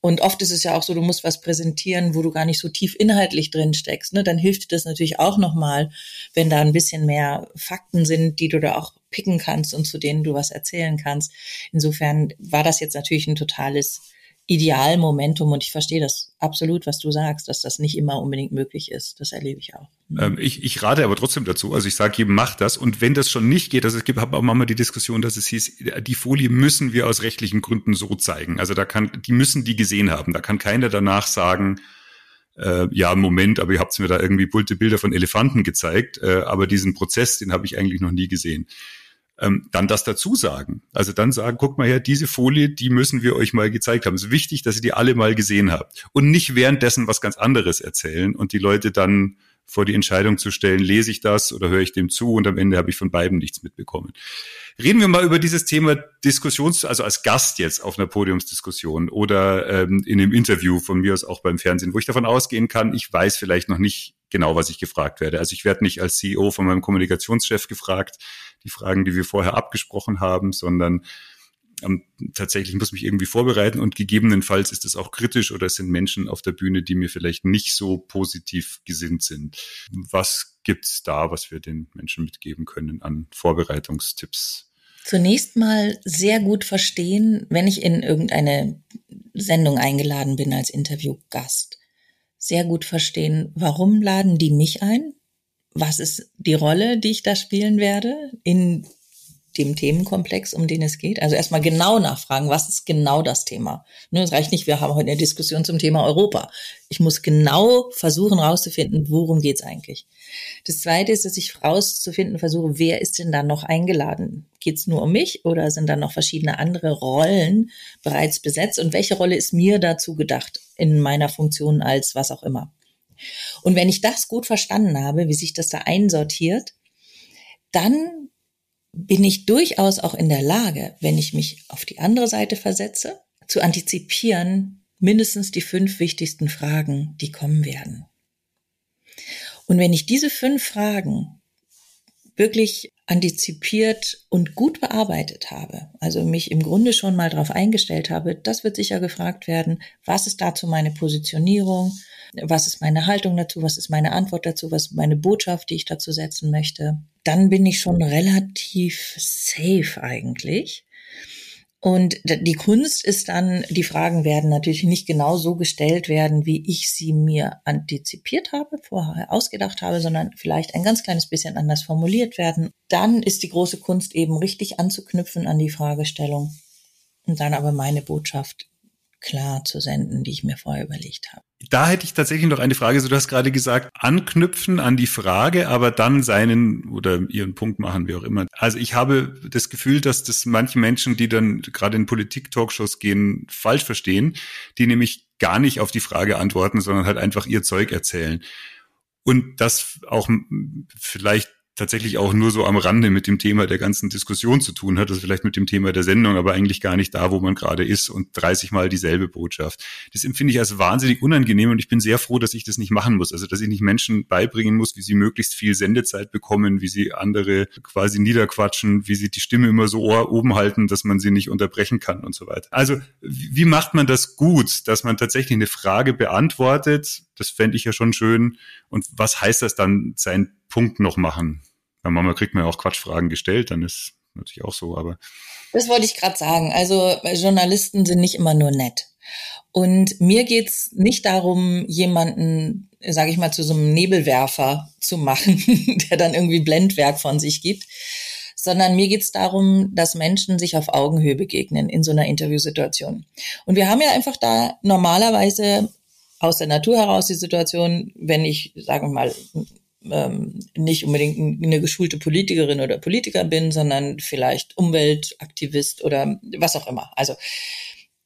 Und oft ist es ja auch so, du musst was präsentieren, wo du gar nicht so tief inhaltlich drin steckst. Ne? Dann hilft dir das natürlich auch nochmal, wenn da ein bisschen mehr Fakten sind, die du da auch picken kannst und zu denen du was erzählen kannst. Insofern war das jetzt natürlich ein totales Idealmomentum und ich verstehe das absolut, was du sagst, dass das nicht immer unbedingt möglich ist. Das erlebe ich auch. Ähm, ich, ich rate aber trotzdem dazu. Also ich sage jedem, mach das. Und wenn das schon nicht geht, also es gibt auch manchmal die Diskussion, dass es hieß, die Folie müssen wir aus rechtlichen Gründen so zeigen. Also da kann, die müssen die gesehen haben. Da kann keiner danach sagen, äh, ja, Moment, aber ihr habt mir da irgendwie bunte Bilder von Elefanten gezeigt, äh, aber diesen Prozess, den habe ich eigentlich noch nie gesehen ähm, dann das dazu sagen. Also dann sagen, guck mal her, diese Folie, die müssen wir euch mal gezeigt haben. Es ist wichtig, dass ihr die alle mal gesehen habt. Und nicht währenddessen was ganz anderes erzählen und die Leute dann vor die Entscheidung zu stellen, lese ich das oder höre ich dem zu und am Ende habe ich von beiden nichts mitbekommen. Reden wir mal über dieses Thema Diskussions, also als Gast jetzt auf einer Podiumsdiskussion oder ähm, in einem Interview von mir aus auch beim Fernsehen, wo ich davon ausgehen kann, ich weiß vielleicht noch nicht genau, was ich gefragt werde. Also ich werde nicht als CEO von meinem Kommunikationschef gefragt, die Fragen, die wir vorher abgesprochen haben, sondern ähm, tatsächlich muss mich irgendwie vorbereiten und gegebenenfalls ist es auch kritisch oder es sind Menschen auf der Bühne, die mir vielleicht nicht so positiv gesinnt sind. Was gibt's da, was wir den Menschen mitgeben können an Vorbereitungstipps? Zunächst mal sehr gut verstehen, wenn ich in irgendeine Sendung eingeladen bin als Interviewgast. Sehr gut verstehen, warum laden die mich ein? was ist die Rolle, die ich da spielen werde in dem Themenkomplex, um den es geht. Also erstmal genau nachfragen, was ist genau das Thema. Ne, es reicht nicht, wir haben heute eine Diskussion zum Thema Europa. Ich muss genau versuchen herauszufinden, worum geht's eigentlich. Das Zweite ist, dass ich herauszufinden versuche, wer ist denn da noch eingeladen? Geht's nur um mich oder sind da noch verschiedene andere Rollen bereits besetzt? Und welche Rolle ist mir dazu gedacht in meiner Funktion als was auch immer? Und wenn ich das gut verstanden habe, wie sich das da einsortiert, dann bin ich durchaus auch in der Lage, wenn ich mich auf die andere Seite versetze, zu antizipieren, mindestens die fünf wichtigsten Fragen, die kommen werden. Und wenn ich diese fünf Fragen wirklich antizipiert und gut bearbeitet habe, also mich im Grunde schon mal darauf eingestellt habe, das wird sicher gefragt werden, was ist dazu meine Positionierung, was ist meine Haltung dazu, was ist meine Antwort dazu, was ist meine Botschaft, die ich dazu setzen möchte, dann bin ich schon relativ safe eigentlich. Und die Kunst ist dann, die Fragen werden natürlich nicht genau so gestellt werden, wie ich sie mir antizipiert habe, vorher ausgedacht habe, sondern vielleicht ein ganz kleines bisschen anders formuliert werden. Dann ist die große Kunst eben richtig anzuknüpfen an die Fragestellung und dann aber meine Botschaft klar zu senden, die ich mir vorher überlegt habe. Da hätte ich tatsächlich noch eine Frage. So, du hast gerade gesagt, anknüpfen an die Frage, aber dann seinen oder ihren Punkt machen, wie auch immer. Also ich habe das Gefühl, dass das manche Menschen, die dann gerade in Politik-Talkshows gehen, falsch verstehen, die nämlich gar nicht auf die Frage antworten, sondern halt einfach ihr Zeug erzählen. Und das auch vielleicht tatsächlich auch nur so am Rande mit dem Thema der ganzen Diskussion zu tun hat, das vielleicht mit dem Thema der Sendung, aber eigentlich gar nicht da, wo man gerade ist und 30 Mal dieselbe Botschaft. Das empfinde ich als wahnsinnig unangenehm und ich bin sehr froh, dass ich das nicht machen muss. Also, dass ich nicht Menschen beibringen muss, wie sie möglichst viel Sendezeit bekommen, wie sie andere quasi niederquatschen, wie sie die Stimme immer so oben halten, dass man sie nicht unterbrechen kann und so weiter. Also, wie macht man das gut, dass man tatsächlich eine Frage beantwortet? Das fände ich ja schon schön. Und was heißt das dann, seinen Punkt noch machen? Weil manchmal kriegt man ja auch Quatschfragen gestellt, dann ist natürlich auch so, aber. Das wollte ich gerade sagen. Also Journalisten sind nicht immer nur nett. Und mir geht's nicht darum, jemanden, sage ich mal, zu so einem Nebelwerfer zu machen, der dann irgendwie Blendwerk von sich gibt, sondern mir geht's darum, dass Menschen sich auf Augenhöhe begegnen in so einer Interviewsituation. Und wir haben ja einfach da normalerweise aus der Natur heraus die Situation, wenn ich, sagen wir mal, ähm, nicht unbedingt eine geschulte Politikerin oder Politiker bin, sondern vielleicht Umweltaktivist oder was auch immer. Also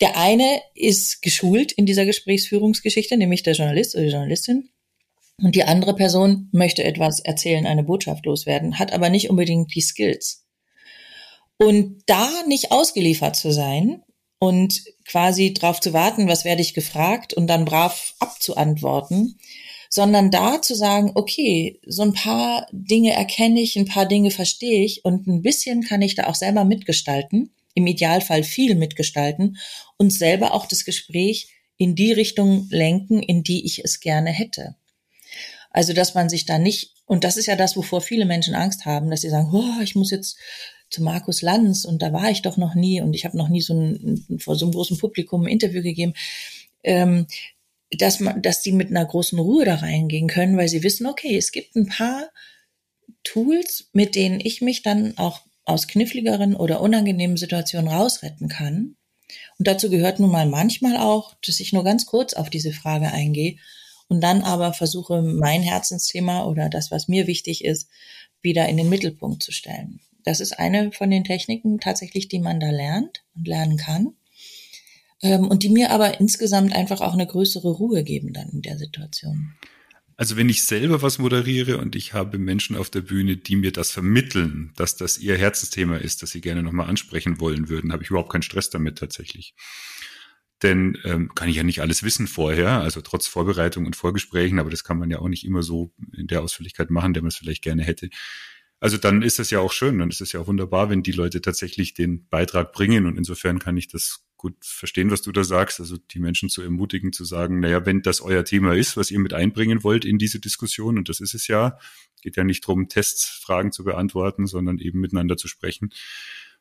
der eine ist geschult in dieser Gesprächsführungsgeschichte, nämlich der Journalist oder die Journalistin. Und die andere Person möchte etwas erzählen, eine Botschaft loswerden, hat aber nicht unbedingt die Skills. Und da nicht ausgeliefert zu sein und quasi drauf zu warten, was werde ich gefragt und dann brav abzuantworten, sondern da zu sagen, okay, so ein paar Dinge erkenne ich, ein paar Dinge verstehe ich und ein bisschen kann ich da auch selber mitgestalten, im Idealfall viel mitgestalten und selber auch das Gespräch in die Richtung lenken, in die ich es gerne hätte. Also, dass man sich da nicht, und das ist ja das, wovor viele Menschen Angst haben, dass sie sagen, oh, ich muss jetzt zu Markus Lanz und da war ich doch noch nie und ich habe noch nie so ein, vor so einem großen Publikum ein Interview gegeben. Ähm, dass man, dass die mit einer großen Ruhe da reingehen können, weil sie wissen, okay, es gibt ein paar Tools, mit denen ich mich dann auch aus kniffligeren oder unangenehmen Situationen rausretten kann. Und dazu gehört nun mal manchmal auch, dass ich nur ganz kurz auf diese Frage eingehe und dann aber versuche, mein Herzensthema oder das, was mir wichtig ist, wieder in den Mittelpunkt zu stellen. Das ist eine von den Techniken tatsächlich, die man da lernt und lernen kann ähm, und die mir aber insgesamt einfach auch eine größere Ruhe geben dann in der Situation. Also wenn ich selber was moderiere und ich habe Menschen auf der Bühne, die mir das vermitteln, dass das ihr Herzensthema ist, dass sie gerne nochmal ansprechen wollen würden, habe ich überhaupt keinen Stress damit tatsächlich. Denn ähm, kann ich ja nicht alles wissen vorher, also trotz Vorbereitung und Vorgesprächen, aber das kann man ja auch nicht immer so in der Ausführlichkeit machen, der man es vielleicht gerne hätte. Also dann ist es ja auch schön, dann ist es ja auch wunderbar, wenn die Leute tatsächlich den Beitrag bringen. Und insofern kann ich das gut verstehen, was du da sagst. Also die Menschen zu ermutigen, zu sagen, naja, wenn das euer Thema ist, was ihr mit einbringen wollt in diese Diskussion, und das ist es ja, geht ja nicht darum, Testfragen zu beantworten, sondern eben miteinander zu sprechen,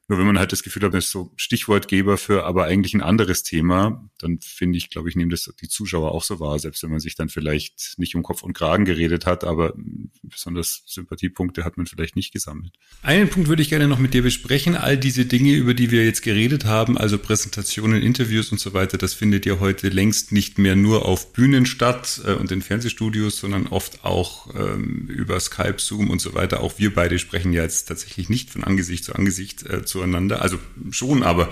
nur wenn man halt das Gefühl hat, das ist so Stichwortgeber für aber eigentlich ein anderes Thema, dann finde ich, glaube ich, nehmen das die Zuschauer auch so wahr, selbst wenn man sich dann vielleicht nicht um Kopf und Kragen geredet hat, aber besonders Sympathiepunkte hat man vielleicht nicht gesammelt. Einen Punkt würde ich gerne noch mit dir besprechen. All diese Dinge, über die wir jetzt geredet haben, also Präsentationen, Interviews und so weiter, das findet ja heute längst nicht mehr nur auf Bühnen statt äh, und in Fernsehstudios, sondern oft auch ähm, über Skype, Zoom und so weiter. Auch wir beide sprechen ja jetzt tatsächlich nicht von Angesicht zu Angesicht äh, zueinander. Also schon, aber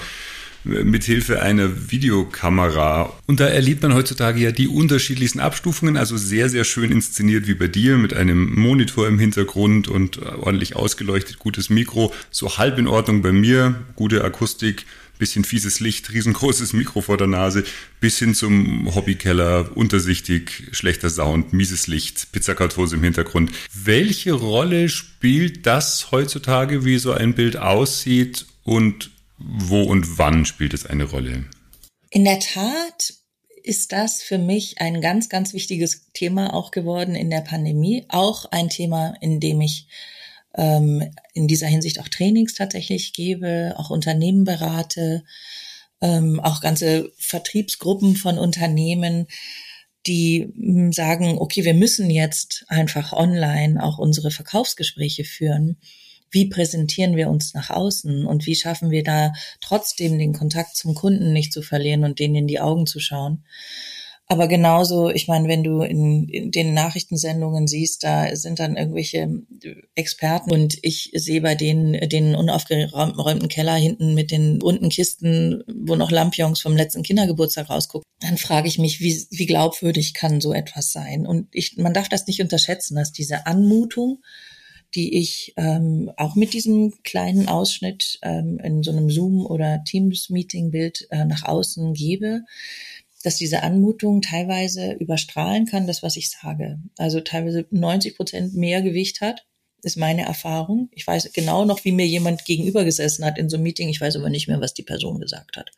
mit Hilfe einer Videokamera. Und da erlebt man heutzutage ja die unterschiedlichsten Abstufungen, also sehr, sehr schön inszeniert wie bei dir mit einem Monitor im Hintergrund und ordentlich ausgeleuchtet, gutes Mikro, so halb in Ordnung bei mir, gute Akustik, bisschen fieses Licht, riesengroßes Mikro vor der Nase, bis hin zum Hobbykeller, untersichtig, schlechter Sound, mieses Licht, Pizzakartose im Hintergrund. Welche Rolle spielt das heutzutage, wie so ein Bild aussieht und wo und wann spielt es eine Rolle? In der Tat ist das für mich ein ganz, ganz wichtiges Thema auch geworden in der Pandemie. Auch ein Thema, in dem ich ähm, in dieser Hinsicht auch Trainings tatsächlich gebe, auch Unternehmen berate, ähm, auch ganze Vertriebsgruppen von Unternehmen, die hm, sagen, okay, wir müssen jetzt einfach online auch unsere Verkaufsgespräche führen. Wie präsentieren wir uns nach außen und wie schaffen wir da trotzdem den Kontakt zum Kunden nicht zu verlieren und denen in die Augen zu schauen? Aber genauso, ich meine, wenn du in, in, den Nachrichtensendungen siehst, da sind dann irgendwelche Experten und ich sehe bei denen den unaufgeräumten Keller hinten mit den bunten Kisten, wo noch Lampions vom letzten Kindergeburtstag rausgucken, dann frage ich mich, wie, wie glaubwürdig kann so etwas sein? Und ich, man darf das nicht unterschätzen, dass diese Anmutung, die ich ähm, auch mit diesem kleinen Ausschnitt ähm, in so einem Zoom- oder Teams-Meeting-Bild äh, nach außen gebe, dass diese Anmutung teilweise überstrahlen kann, das, was ich sage. Also teilweise 90 Prozent mehr Gewicht hat, ist meine Erfahrung. Ich weiß genau noch, wie mir jemand gegenüber gesessen hat in so einem Meeting. Ich weiß aber nicht mehr, was die Person gesagt hat.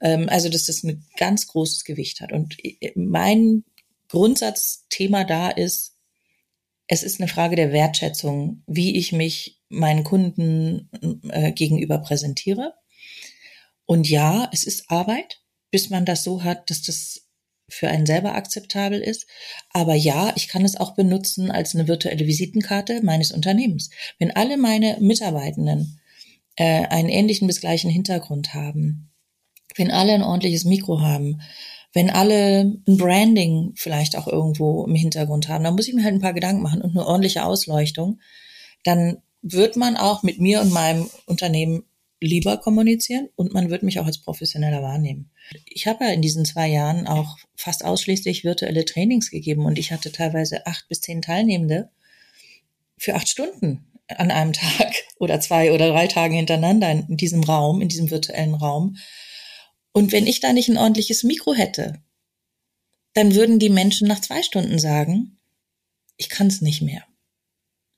Ähm, also, dass das ein ganz großes Gewicht hat. Und mein Grundsatzthema da ist, es ist eine Frage der Wertschätzung, wie ich mich meinen Kunden äh, gegenüber präsentiere. Und ja, es ist Arbeit bis man das so hat, dass das für einen selber akzeptabel ist. Aber ja, ich kann es auch benutzen als eine virtuelle Visitenkarte meines Unternehmens. Wenn alle meine Mitarbeitenden äh, einen ähnlichen bis gleichen Hintergrund haben, wenn alle ein ordentliches Mikro haben, wenn alle ein Branding vielleicht auch irgendwo im Hintergrund haben, dann muss ich mir halt ein paar Gedanken machen und eine ordentliche Ausleuchtung, dann wird man auch mit mir und meinem Unternehmen lieber kommunizieren und man wird mich auch als professioneller wahrnehmen. Ich habe ja in diesen zwei Jahren auch fast ausschließlich virtuelle Trainings gegeben und ich hatte teilweise acht bis zehn Teilnehmende für acht Stunden an einem Tag oder zwei oder drei Tagen hintereinander in diesem Raum, in diesem virtuellen Raum. Und wenn ich da nicht ein ordentliches Mikro hätte, dann würden die Menschen nach zwei Stunden sagen, ich kann es nicht mehr.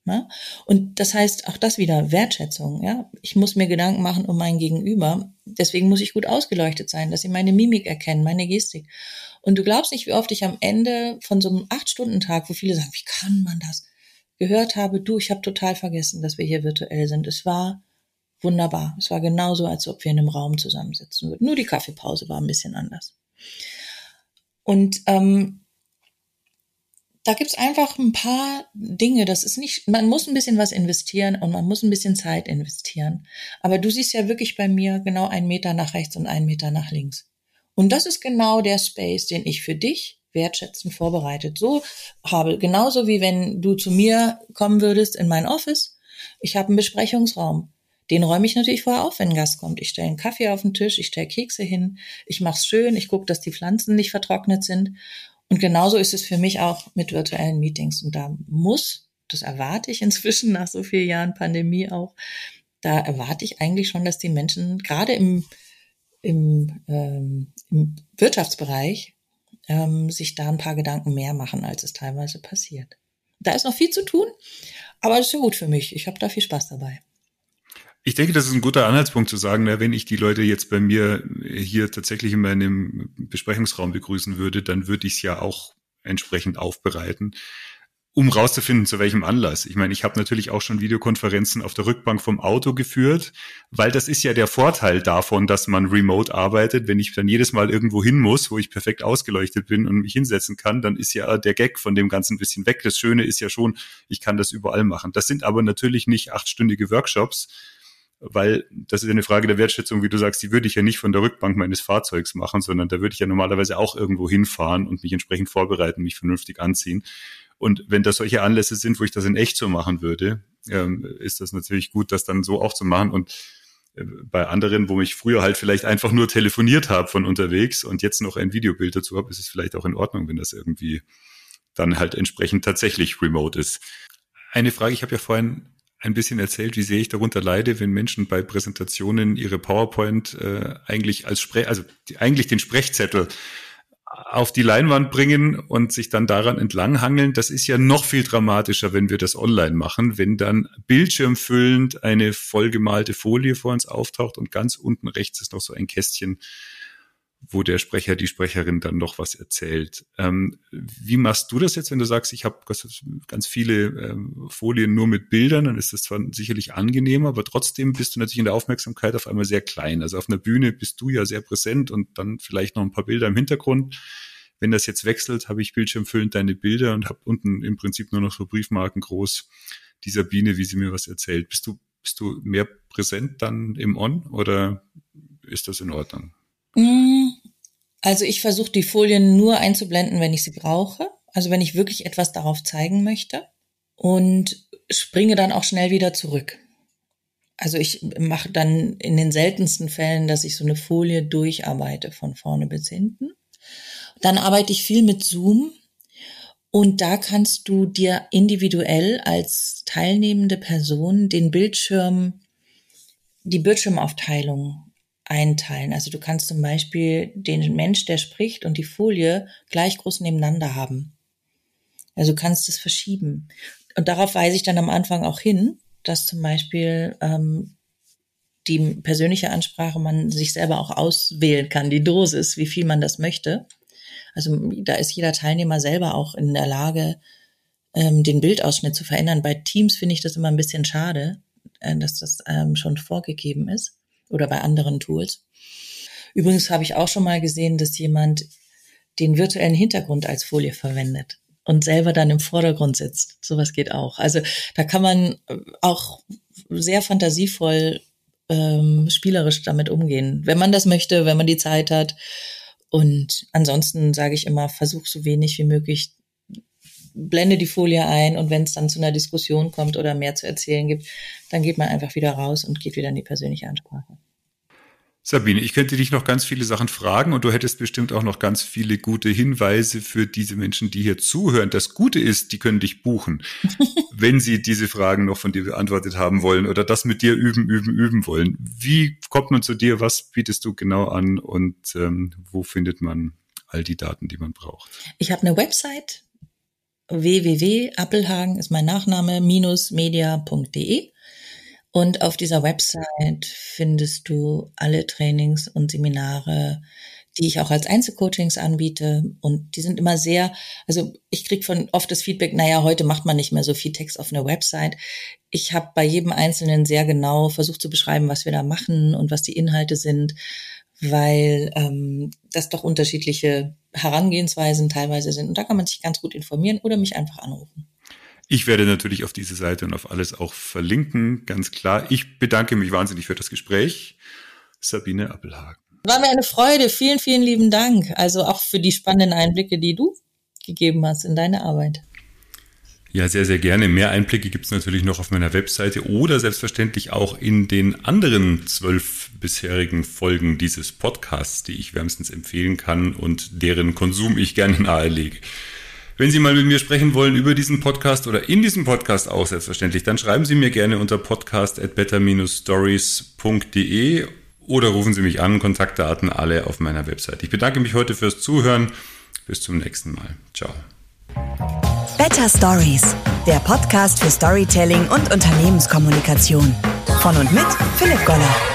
Ja? Und das heißt auch das wieder Wertschätzung. Ja, ich muss mir Gedanken machen um mein Gegenüber. Deswegen muss ich gut ausgeleuchtet sein, dass sie meine Mimik erkennen, meine Gestik. Und du glaubst nicht, wie oft ich am Ende von so einem acht Stunden Tag, wo viele sagen, wie kann man das, gehört habe, du, ich habe total vergessen, dass wir hier virtuell sind. Es war wunderbar. Es war genauso, als ob wir in einem Raum zusammensitzen würden. Nur die Kaffeepause war ein bisschen anders. Und ähm, da gibt's einfach ein paar Dinge. Das ist nicht, man muss ein bisschen was investieren und man muss ein bisschen Zeit investieren. Aber du siehst ja wirklich bei mir genau einen Meter nach rechts und einen Meter nach links. Und das ist genau der Space, den ich für dich wertschätzend vorbereitet. So habe, genauso wie wenn du zu mir kommen würdest in mein Office. Ich habe einen Besprechungsraum. Den räume ich natürlich vorher auf, wenn ein Gast kommt. Ich stelle einen Kaffee auf den Tisch, ich stelle Kekse hin, ich mache es schön, ich gucke, dass die Pflanzen nicht vertrocknet sind. Und genauso ist es für mich auch mit virtuellen Meetings. Und da muss, das erwarte ich inzwischen nach so vielen Jahren Pandemie auch, da erwarte ich eigentlich schon, dass die Menschen gerade im, im, ähm, im Wirtschaftsbereich ähm, sich da ein paar Gedanken mehr machen, als es teilweise passiert. Da ist noch viel zu tun, aber das ist ja gut für mich. Ich habe da viel Spaß dabei. Ich denke, das ist ein guter Anhaltspunkt zu sagen, na, wenn ich die Leute jetzt bei mir hier tatsächlich in meinem Besprechungsraum begrüßen würde, dann würde ich es ja auch entsprechend aufbereiten, um rauszufinden, zu welchem Anlass. Ich meine, ich habe natürlich auch schon Videokonferenzen auf der Rückbank vom Auto geführt, weil das ist ja der Vorteil davon, dass man remote arbeitet. Wenn ich dann jedes Mal irgendwo hin muss, wo ich perfekt ausgeleuchtet bin und mich hinsetzen kann, dann ist ja der Gag von dem Ganzen ein bisschen weg. Das Schöne ist ja schon, ich kann das überall machen. Das sind aber natürlich nicht achtstündige Workshops, weil das ist eine Frage der Wertschätzung, wie du sagst, die würde ich ja nicht von der Rückbank meines Fahrzeugs machen, sondern da würde ich ja normalerweise auch irgendwo hinfahren und mich entsprechend vorbereiten, mich vernünftig anziehen. Und wenn das solche Anlässe sind, wo ich das in echt so machen würde, ähm, ist das natürlich gut, das dann so auch zu machen. Und äh, bei anderen, wo ich früher halt vielleicht einfach nur telefoniert habe von unterwegs und jetzt noch ein Videobild dazu habe, ist es vielleicht auch in Ordnung, wenn das irgendwie dann halt entsprechend tatsächlich remote ist. Eine Frage, ich habe ja vorhin ein bisschen erzählt, wie sehr ich darunter leide, wenn Menschen bei Präsentationen ihre PowerPoint äh, eigentlich als Spre also die, eigentlich den Sprechzettel auf die Leinwand bringen und sich dann daran entlanghangeln. Das ist ja noch viel dramatischer, wenn wir das online machen, wenn dann bildschirmfüllend eine vollgemalte Folie vor uns auftaucht und ganz unten rechts ist noch so ein Kästchen wo der Sprecher, die Sprecherin dann noch was erzählt. Ähm, wie machst du das jetzt, wenn du sagst, ich habe ganz viele ähm, Folien nur mit Bildern, dann ist das zwar sicherlich angenehmer, aber trotzdem bist du natürlich in der Aufmerksamkeit auf einmal sehr klein. Also auf einer Bühne bist du ja sehr präsent und dann vielleicht noch ein paar Bilder im Hintergrund. Wenn das jetzt wechselt, habe ich bildschirmfüllend deine Bilder und habe unten im Prinzip nur noch so Briefmarken groß dieser Biene, wie sie mir was erzählt. Bist du, bist du mehr präsent dann im On oder ist das in Ordnung? Mm, also ich versuche die Folien nur einzublenden, wenn ich sie brauche. Also wenn ich wirklich etwas darauf zeigen möchte und springe dann auch schnell wieder zurück. Also ich mache dann in den seltensten Fällen, dass ich so eine Folie durcharbeite von vorne bis hinten. Dann arbeite ich viel mit Zoom und da kannst du dir individuell als teilnehmende Person den Bildschirm, die Bildschirmaufteilung einteilen. Also du kannst zum Beispiel den Mensch, der spricht und die Folie gleich groß nebeneinander haben. Also du kannst es verschieben. Und darauf weise ich dann am Anfang auch hin, dass zum Beispiel ähm, die persönliche Ansprache man sich selber auch auswählen kann, die Dosis, wie viel man das möchte. Also da ist jeder Teilnehmer selber auch in der Lage, ähm, den Bildausschnitt zu verändern. Bei Teams finde ich das immer ein bisschen schade, äh, dass das ähm, schon vorgegeben ist oder bei anderen Tools. Übrigens habe ich auch schon mal gesehen, dass jemand den virtuellen Hintergrund als Folie verwendet und selber dann im Vordergrund sitzt. Sowas geht auch. Also da kann man auch sehr fantasievoll ähm, spielerisch damit umgehen, wenn man das möchte, wenn man die Zeit hat. Und ansonsten sage ich immer, versuch so wenig wie möglich, blende die Folie ein und wenn es dann zu einer Diskussion kommt oder mehr zu erzählen gibt, dann geht man einfach wieder raus und geht wieder in die persönliche Ansprache. Sabine, ich könnte dich noch ganz viele Sachen fragen und du hättest bestimmt auch noch ganz viele gute Hinweise für diese Menschen, die hier zuhören. Das Gute ist, die können dich buchen, wenn sie diese Fragen noch von dir beantwortet haben wollen oder das mit dir üben, üben, üben wollen. Wie kommt man zu dir? Was bietest du genau an und ähm, wo findet man all die Daten, die man braucht? Ich habe eine Website www.appelhagen ist mein Nachname minus media.de und auf dieser Website findest du alle Trainings und Seminare, die ich auch als Einzelcoachings anbiete. Und die sind immer sehr, also ich kriege von oft das Feedback, naja, heute macht man nicht mehr so viel Text auf einer Website. Ich habe bei jedem Einzelnen sehr genau versucht zu beschreiben, was wir da machen und was die Inhalte sind, weil ähm, das doch unterschiedliche Herangehensweisen teilweise sind. Und da kann man sich ganz gut informieren oder mich einfach anrufen. Ich werde natürlich auf diese Seite und auf alles auch verlinken, ganz klar. Ich bedanke mich wahnsinnig für das Gespräch. Sabine Appelhagen. War mir eine Freude. Vielen, vielen lieben Dank. Also auch für die spannenden Einblicke, die du gegeben hast in deine Arbeit. Ja, sehr, sehr gerne. Mehr Einblicke gibt es natürlich noch auf meiner Webseite oder selbstverständlich auch in den anderen zwölf bisherigen Folgen dieses Podcasts, die ich wärmstens empfehlen kann und deren Konsum ich gerne nahelege. Wenn Sie mal mit mir sprechen wollen über diesen Podcast oder in diesem Podcast auch selbstverständlich, dann schreiben Sie mir gerne unter podcast at better-stories.de oder rufen Sie mich an, Kontaktdaten alle auf meiner Website. Ich bedanke mich heute fürs Zuhören. Bis zum nächsten Mal. Ciao. Better Stories, der Podcast für Storytelling und Unternehmenskommunikation. Von und mit Philipp Goller.